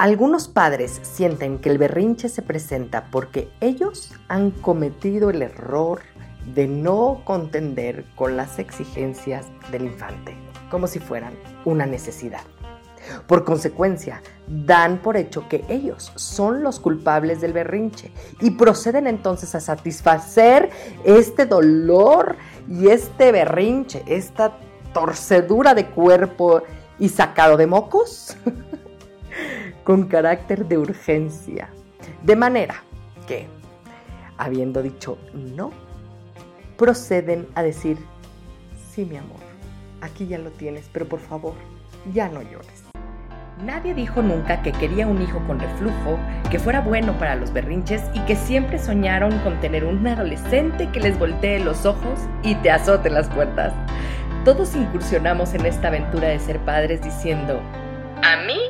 Algunos padres sienten que el berrinche se presenta porque ellos han cometido el error de no contender con las exigencias del infante, como si fueran una necesidad. Por consecuencia, dan por hecho que ellos son los culpables del berrinche y proceden entonces a satisfacer este dolor y este berrinche, esta torcedura de cuerpo y sacado de mocos con carácter de urgencia. De manera que, habiendo dicho no, proceden a decir, sí mi amor, aquí ya lo tienes, pero por favor, ya no llores. Nadie dijo nunca que quería un hijo con reflujo, que fuera bueno para los berrinches y que siempre soñaron con tener un adolescente que les voltee los ojos y te azote las puertas. Todos incursionamos en esta aventura de ser padres diciendo, a mí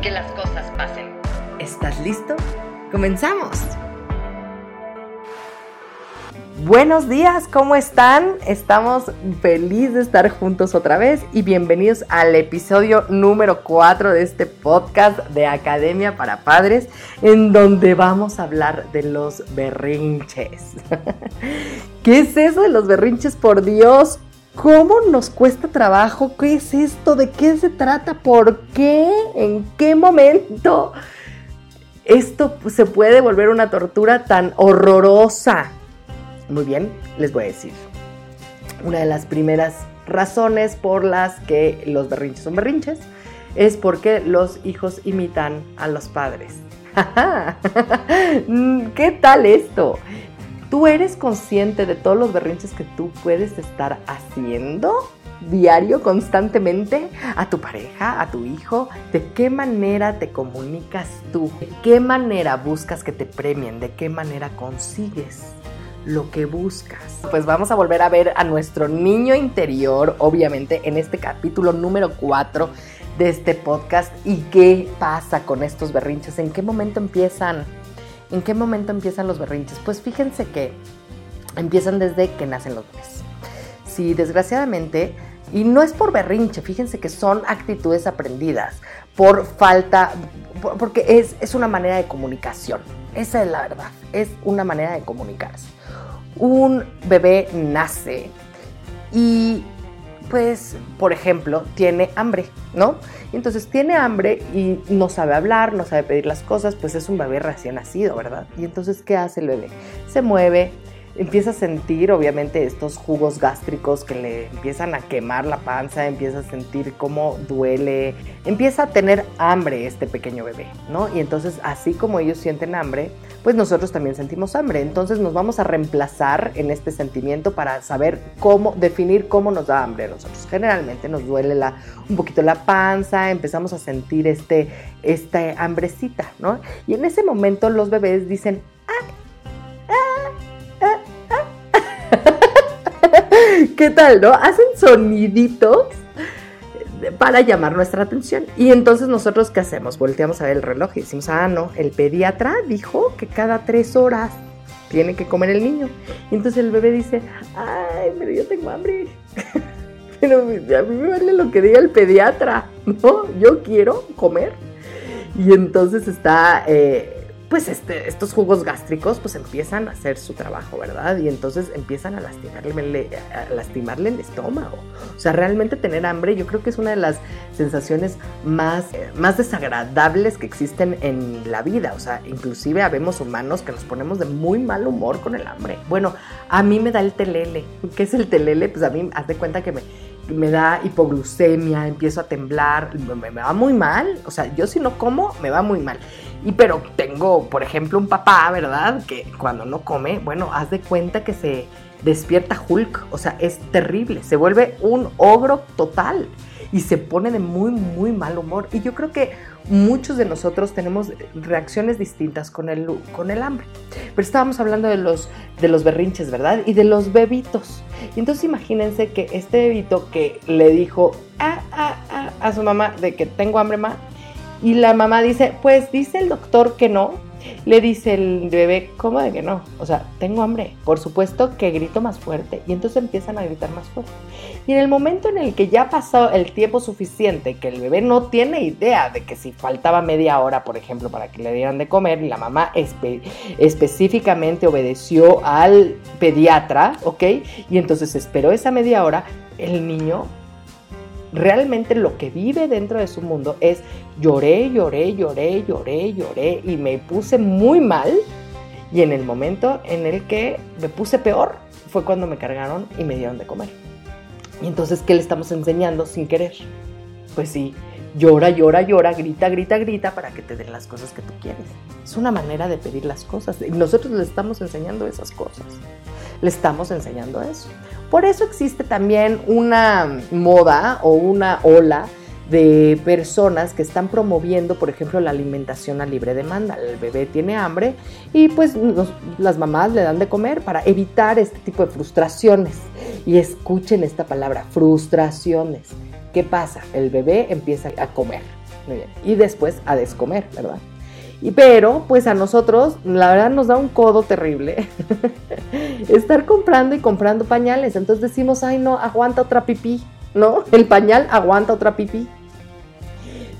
que las cosas pasen. ¿Estás listo? ¡Comenzamos! Buenos días, ¿cómo están? Estamos felices de estar juntos otra vez y bienvenidos al episodio número 4 de este podcast de Academia para Padres, en donde vamos a hablar de los berrinches. ¿Qué es eso de los berrinches? Por Dios, ¿Cómo nos cuesta trabajo? ¿Qué es esto? ¿De qué se trata? ¿Por qué? ¿En qué momento? Esto se puede volver una tortura tan horrorosa. Muy bien, les voy a decir. Una de las primeras razones por las que los berrinches son berrinches es porque los hijos imitan a los padres. ¿Qué tal esto? ¿Tú eres consciente de todos los berrinches que tú puedes estar haciendo diario, constantemente, a tu pareja, a tu hijo? ¿De qué manera te comunicas tú? ¿De qué manera buscas que te premien? ¿De qué manera consigues? lo que buscas. Pues vamos a volver a ver a nuestro niño interior, obviamente, en este capítulo número 4 de este podcast. ¿Y qué pasa con estos berrinches? ¿En qué momento empiezan? ¿En qué momento empiezan los berrinches? Pues fíjense que empiezan desde que nacen los bebés. Si desgraciadamente, y no es por berrinche, fíjense que son actitudes aprendidas, por falta, porque es, es una manera de comunicación. Esa es la verdad, es una manera de comunicarse. Un bebé nace y pues, por ejemplo, tiene hambre, ¿no? entonces tiene hambre y no sabe hablar, no sabe pedir las cosas, pues es un bebé recién nacido, ¿verdad? Y entonces, ¿qué hace el bebé? Se mueve, empieza a sentir obviamente estos jugos gástricos que le empiezan a quemar la panza, empieza a sentir cómo duele, empieza a tener hambre este pequeño bebé, ¿no? Y entonces así como ellos sienten hambre, pues nosotros también sentimos hambre. Entonces nos vamos a reemplazar en este sentimiento para saber cómo definir cómo nos da hambre a nosotros. Generalmente nos duele la, un poquito la panza, empezamos a sentir este, esta hambrecita, ¿no? Y en ese momento los bebés dicen, ¿Qué tal, no? Hacen soniditos para llamar nuestra atención. Y entonces nosotros, ¿qué hacemos? Volteamos a ver el reloj y decimos, ah, no, el pediatra dijo que cada tres horas tiene que comer el niño. Y entonces el bebé dice, ay, pero yo tengo hambre. pero a mí me vale lo que diga el pediatra, ¿no? Yo quiero comer. Y entonces está... Eh, pues este, estos jugos gástricos pues empiezan a hacer su trabajo, ¿verdad? Y entonces empiezan a lastimarle, a lastimarle el estómago. O sea, realmente tener hambre yo creo que es una de las sensaciones más, más desagradables que existen en la vida. O sea, inclusive habemos humanos que nos ponemos de muy mal humor con el hambre. Bueno, a mí me da el telele. ¿Qué es el telele? Pues a mí, haz de cuenta que me, me da hipoglucemia, empiezo a temblar, me, va muy mal. O sea, yo si no como, me va muy mal. Y pero tengo, por ejemplo, un papá, ¿verdad? Que cuando no come, bueno, haz de cuenta que se despierta Hulk. O sea, es terrible. Se vuelve un ogro total. Y se pone de muy, muy mal humor. Y yo creo que muchos de nosotros tenemos reacciones distintas con el, con el hambre. Pero estábamos hablando de los, de los berrinches, ¿verdad? Y de los bebitos. Y entonces imagínense que este bebito que le dijo ah, ah, ah, a su mamá de que tengo hambre, ma, y la mamá dice, pues dice el doctor que no, le dice el bebé, ¿cómo de que no? O sea, tengo hambre. Por supuesto que grito más fuerte. Y entonces empiezan a gritar más fuerte. Y en el momento en el que ya pasó el tiempo suficiente, que el bebé no tiene idea de que si faltaba media hora, por ejemplo, para que le dieran de comer, y la mamá específicamente obedeció al pediatra, ¿ok? Y entonces esperó esa media hora, el niño realmente lo que vive dentro de su mundo es lloré, lloré, lloré, lloré, lloré y me puse muy mal. Y en el momento en el que me puse peor fue cuando me cargaron y me dieron de comer. Y entonces, ¿qué le estamos enseñando sin querer? Pues sí, llora, llora, llora, grita, grita, grita para que te den las cosas que tú quieres. Es una manera de pedir las cosas. Nosotros le estamos enseñando esas cosas. Le estamos enseñando eso. Por eso existe también una moda o una ola de personas que están promoviendo, por ejemplo, la alimentación a libre demanda. El bebé tiene hambre y pues las mamás le dan de comer para evitar este tipo de frustraciones. Y escuchen esta palabra, frustraciones. ¿Qué pasa? El bebé empieza a comer y después a descomer, ¿verdad? Y pero, pues a nosotros, la verdad nos da un codo terrible estar comprando y comprando pañales. Entonces decimos, ay no, aguanta otra pipí, ¿no? El pañal aguanta otra pipí.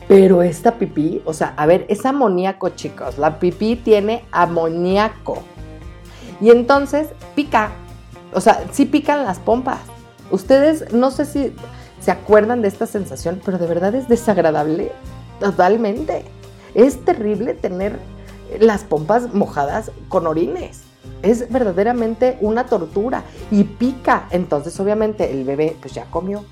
Pero esta pipí, o sea, a ver, es amoníaco, chicos. La pipí tiene amoníaco. Y entonces pica. O sea, sí pican las pompas. Ustedes, no sé si se acuerdan de esta sensación, pero de verdad es desagradable. Totalmente. Es terrible tener las pompas mojadas con orines. Es verdaderamente una tortura y pica. Entonces, obviamente, el bebé pues ya comió,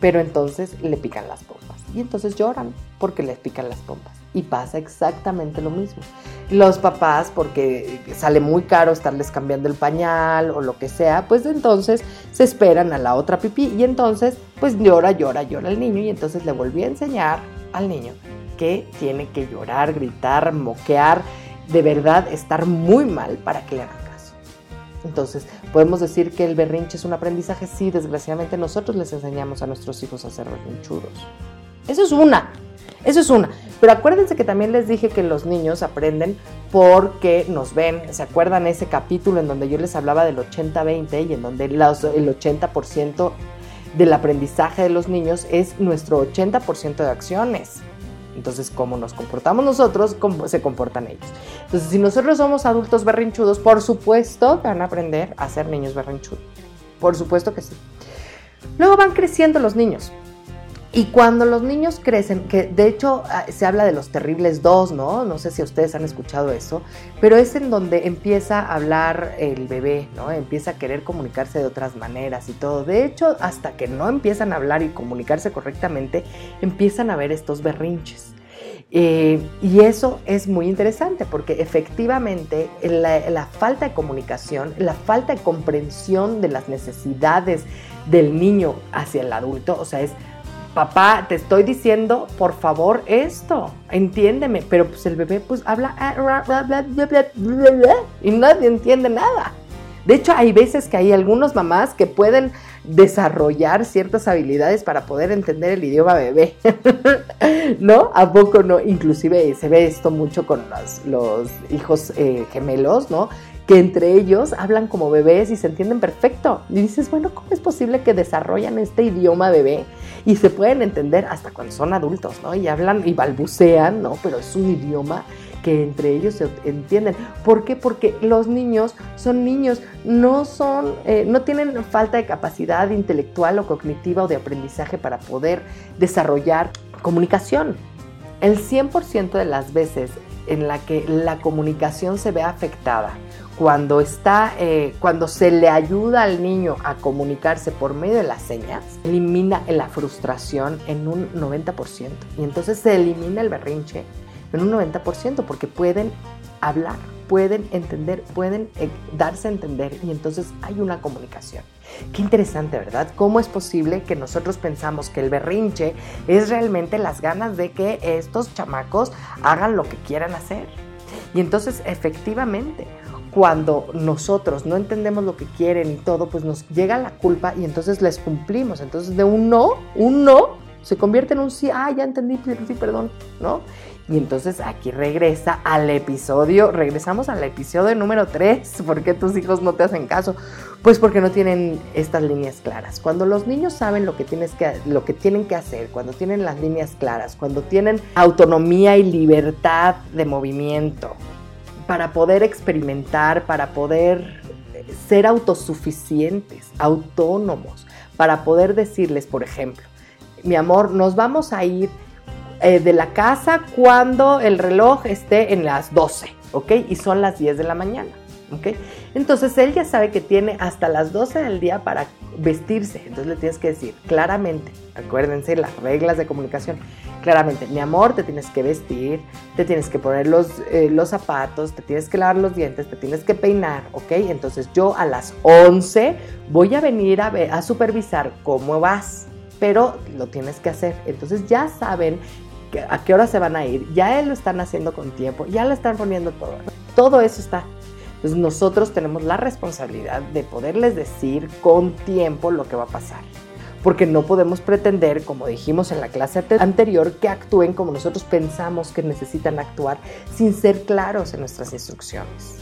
pero entonces le pican las pompas. Y entonces lloran porque les pican las pompas. Y pasa exactamente lo mismo. Los papás, porque sale muy caro estarles cambiando el pañal o lo que sea, pues entonces se esperan a la otra pipí y entonces pues llora, llora, llora el niño y entonces le volví a enseñar al niño que tiene que llorar, gritar, moquear, de verdad estar muy mal para que le hagan caso. Entonces, podemos decir que el berrinche es un aprendizaje, sí, desgraciadamente nosotros les enseñamos a nuestros hijos a ser berrinchudos. Eso es una, eso es una. Pero acuérdense que también les dije que los niños aprenden porque nos ven. ¿Se acuerdan ese capítulo en donde yo les hablaba del 80-20 y en donde el 80% del aprendizaje de los niños es nuestro 80% de acciones? Entonces, como nos comportamos nosotros, cómo se comportan ellos. Entonces, si nosotros somos adultos berrinchudos, por supuesto que van a aprender a ser niños berrinchudos. Por supuesto que sí. Luego van creciendo los niños. Y cuando los niños crecen, que de hecho ah, se habla de los terribles dos, ¿no? No sé si ustedes han escuchado eso, pero es en donde empieza a hablar el bebé, ¿no? Empieza a querer comunicarse de otras maneras y todo. De hecho, hasta que no empiezan a hablar y comunicarse correctamente, empiezan a ver estos berrinches. Eh, y eso es muy interesante porque efectivamente la, la, falta de comunicación, la falta de comprensión de las necesidades del niño hacia el adulto, o sea, es papá, te estoy diciendo, por favor, esto, entiéndeme, pero pues el bebé pues habla y nadie entiende nada. De hecho, hay veces que hay algunas mamás que pueden desarrollar ciertas habilidades para poder entender el idioma bebé. ¿No? ¿A poco no? Inclusive se ve esto mucho con los, hijos eh, gemelos, ¿no? Que entre ellos hablan como bebés y se entienden perfecto. Y dices, bueno, ¿cómo es posible que desarrollan este idioma bebé y se pueden entender hasta cuando son adultos, ¿no? Y hablan y balbucean, ¿no? Pero es un idioma que entre ellos se entienden. ¿Por qué? Porque los niños son niños, no son, eh, no tienen falta de capacidad intelectual o cognitiva o de aprendizaje para poder desarrollar comunicación. El 100% de las veces en la que la comunicación se ve afectada cuando está, eh, cuando se le ayuda al niño a comunicarse por medio de las señas, elimina la frustración en un 90%. Y entonces se elimina el berrinche en un 90% porque pueden hablar, pueden entender, pueden eh, darse a entender y entonces hay una comunicación. Qué interesante, ¿verdad? ¿Cómo es posible que nosotros pensamos que el berrinche es realmente las ganas de que estos chamacos hagan lo que quieran hacer? Y entonces, efectivamente, cuando nosotros no entendemos lo que quieren y todo, pues nos llega la culpa y entonces les cumplimos. Entonces de un no, un no, se convierte en un sí, ah, ya entendí, sí, perdón, ¿no? Y entonces aquí regresa al episodio, regresamos al episodio número 3, ¿por qué tus hijos no te hacen caso? Pues porque no tienen estas líneas claras. Cuando los niños saben lo que, tienes que, lo que tienen que hacer, cuando tienen las líneas claras, cuando tienen autonomía y libertad de movimiento, para poder experimentar, para poder ser autosuficientes, autónomos, para poder decirles, por ejemplo, mi amor, nos vamos a ir eh, de la casa cuando el reloj esté en las 12, ¿ok? Y son las 10 de la mañana. ¿Ok? Entonces él ya sabe que tiene hasta las 12 del día para vestirse. Entonces le tienes que decir claramente, acuérdense las reglas de comunicación, claramente, mi amor, te tienes que vestir, te tienes que poner los, eh, los zapatos, te tienes que lavar los dientes, te tienes que peinar, ¿ok? Entonces yo a las 11 voy a venir a, a supervisar cómo vas, pero lo tienes que hacer. Entonces ya saben a qué hora se van a ir, ya lo están haciendo con tiempo, ya lo están poniendo todo. Todo eso está entonces nosotros tenemos la responsabilidad de poderles decir con tiempo lo que va a pasar. Porque no podemos pretender, como dijimos en la clase anterior, que actúen como nosotros pensamos que necesitan actuar sin ser claros en nuestras instrucciones.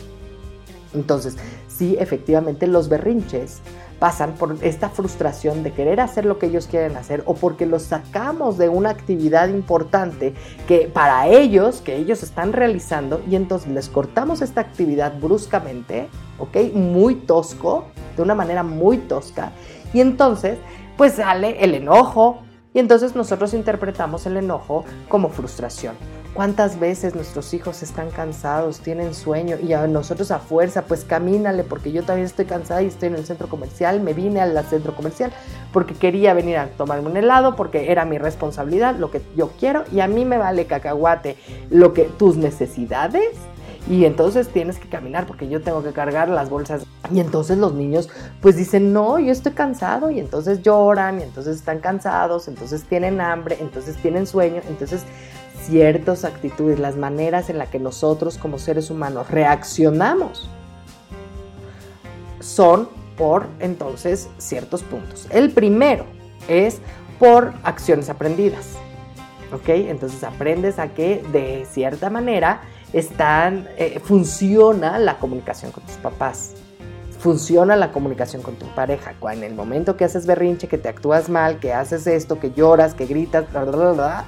Entonces, sí, efectivamente los berrinches pasan por esta frustración de querer hacer lo que ellos quieren hacer o porque los sacamos de una actividad importante que para ellos, que ellos están realizando y entonces les cortamos esta actividad bruscamente, ¿ok? Muy tosco, de una manera muy tosca y entonces pues sale el enojo y entonces nosotros interpretamos el enojo como frustración. ¿Cuántas veces nuestros hijos están cansados, tienen sueño y a nosotros a fuerza, pues camínale porque yo también estoy cansada y estoy en el centro comercial, me vine al centro comercial porque quería venir a tomarme un helado, porque era mi responsabilidad, lo que yo quiero y a mí me vale cacahuate lo que tus necesidades y entonces tienes que caminar porque yo tengo que cargar las bolsas. Y entonces los niños pues dicen, no, yo estoy cansado y entonces lloran y entonces están cansados, entonces tienen hambre, entonces tienen sueño, entonces ciertas actitudes, las maneras en las que nosotros como seres humanos reaccionamos son por entonces ciertos puntos. El primero es por acciones aprendidas. ¿Ok? Entonces aprendes a que de cierta manera están, eh, funciona la comunicación con tus papás. Funciona la comunicación con tu pareja. En el momento que haces berrinche, que te actúas mal, que haces esto, que lloras, que gritas, bla, bla, bla,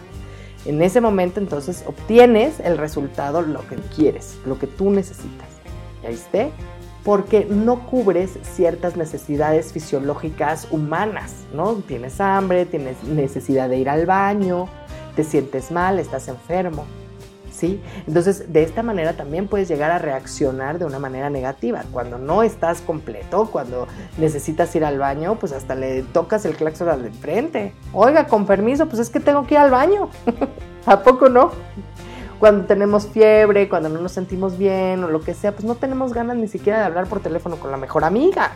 en ese momento entonces obtienes el resultado, lo que quieres, lo que tú necesitas. ¿Ya viste? Porque no cubres ciertas necesidades fisiológicas humanas, ¿no? Tienes hambre, tienes necesidad de ir al baño, te sientes mal, estás enfermo. ¿Sí? Entonces, de esta manera también puedes llegar a reaccionar de una manera negativa. Cuando no estás completo, cuando necesitas ir al baño, pues hasta le tocas el claxon al de frente. Oiga, con permiso, pues es que tengo que ir al baño. ¿A poco no? Cuando tenemos fiebre, cuando no nos sentimos bien o lo que sea, pues no tenemos ganas ni siquiera de hablar por teléfono con la mejor amiga.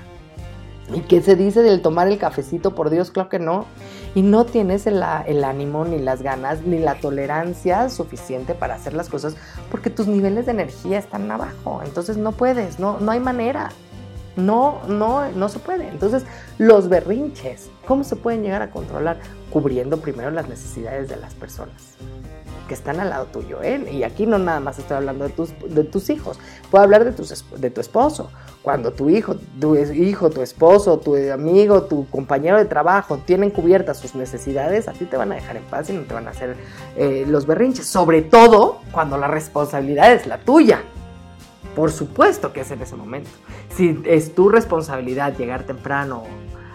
¿Y qué se dice del tomar el cafecito? Por Dios, claro que no. Y no tienes el, ánimo, ni las ganas, ni la tolerancia suficiente para hacer las cosas porque tus niveles de energía están abajo. Entonces no puedes, no, no hay manera. No, no, no se puede. Entonces, los berrinches, ¿cómo se pueden llegar a controlar? Cubriendo primero las necesidades de las personas que están al lado tuyo. ¿eh? Y aquí no nada más estoy hablando de tus, de tus hijos, puedo hablar de, tus, de tu esposo. Cuando tu hijo, tu hijo, tu esposo, tu amigo, tu compañero de trabajo tienen cubiertas sus necesidades, a ti te van a dejar en paz y no te van a hacer eh, los berrinches. Sobre todo cuando la responsabilidad es la tuya. Por supuesto que es en ese momento. Si es tu responsabilidad llegar temprano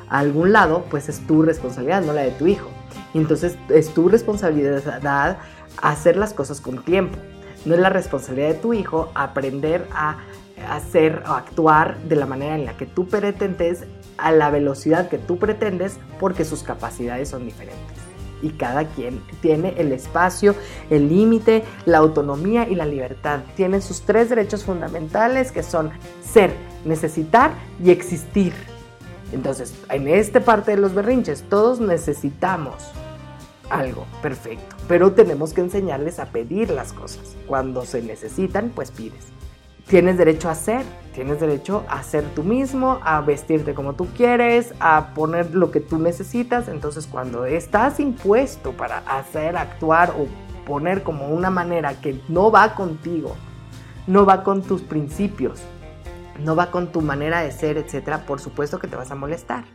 a algún lado, pues es tu responsabilidad, no la de tu hijo. Y entonces es tu responsabilidad hacer las cosas con tiempo. No es la responsabilidad de tu hijo aprender a hacer o actuar de la manera en la que tú pretendes, a la velocidad que tú pretendes, porque sus capacidades son diferentes. Y cada quien tiene el espacio, el límite, la autonomía y la libertad. Tienen sus tres derechos fundamentales que son ser, necesitar y existir. Entonces, en esta parte de los berrinches, todos necesitamos algo, perfecto, pero tenemos que enseñarles a pedir las cosas. Cuando se necesitan, pues pides. Tienes derecho a ser, tienes derecho a ser tú mismo, a vestirte como tú quieres, a poner lo que tú necesitas. Entonces, cuando estás impuesto para hacer, actuar o poner como una manera que no va contigo, no va con tus principios, no va con tu manera de ser, etcétera, por supuesto que te vas a molestar.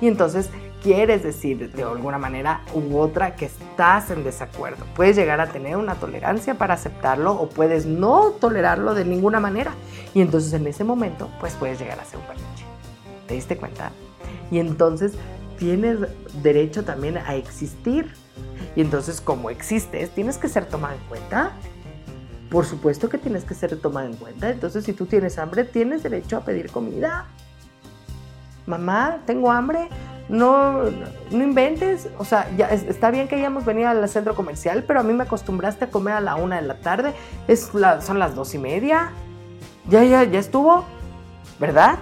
Y entonces quieres decir de alguna manera u otra que estás en desacuerdo. Puedes llegar a tener una tolerancia para aceptarlo o puedes no tolerarlo de ninguna manera. Y entonces en ese momento pues puedes llegar a ser un berrinche. ¿Te diste cuenta? Y entonces tienes derecho también a existir. Y entonces como existes tienes que ser tomado en cuenta por supuesto que tienes que ser tomado en cuenta. Entonces, si tú tienes hambre, tienes derecho a pedir comida. Mamá, tengo hambre. No, no inventes. O sea, está bien que hayamos venido al centro comercial, pero a mí me acostumbraste a comer a la una de la tarde. Es son las dos y media. Ya, ya, ya estuvo. ¿Verdad?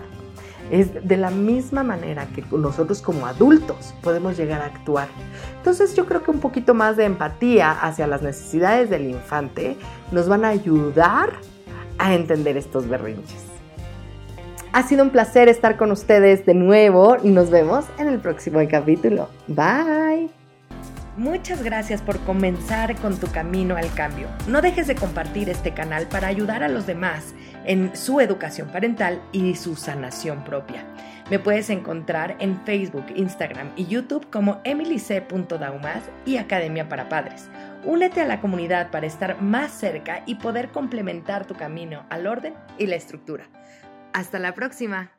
Es de la misma manera que nosotros como adultos podemos llegar a actuar. Entonces yo creo que un poquito más de empatía hacia las necesidades del infante nos van a ayudar a entender estos berrinches. Ha sido un placer estar con ustedes de nuevo y nos vemos en el próximo capítulo. Bye. Muchas gracias por comenzar con tu camino al cambio. No dejes de compartir este canal para ayudar a los demás en su educación parental y su sanación propia. Me puedes encontrar en Facebook, Instagram y YouTube como emilyc.daumas y Academia para Padres. Únete a la comunidad para estar más cerca y poder complementar tu camino al orden y la estructura. Hasta la próxima.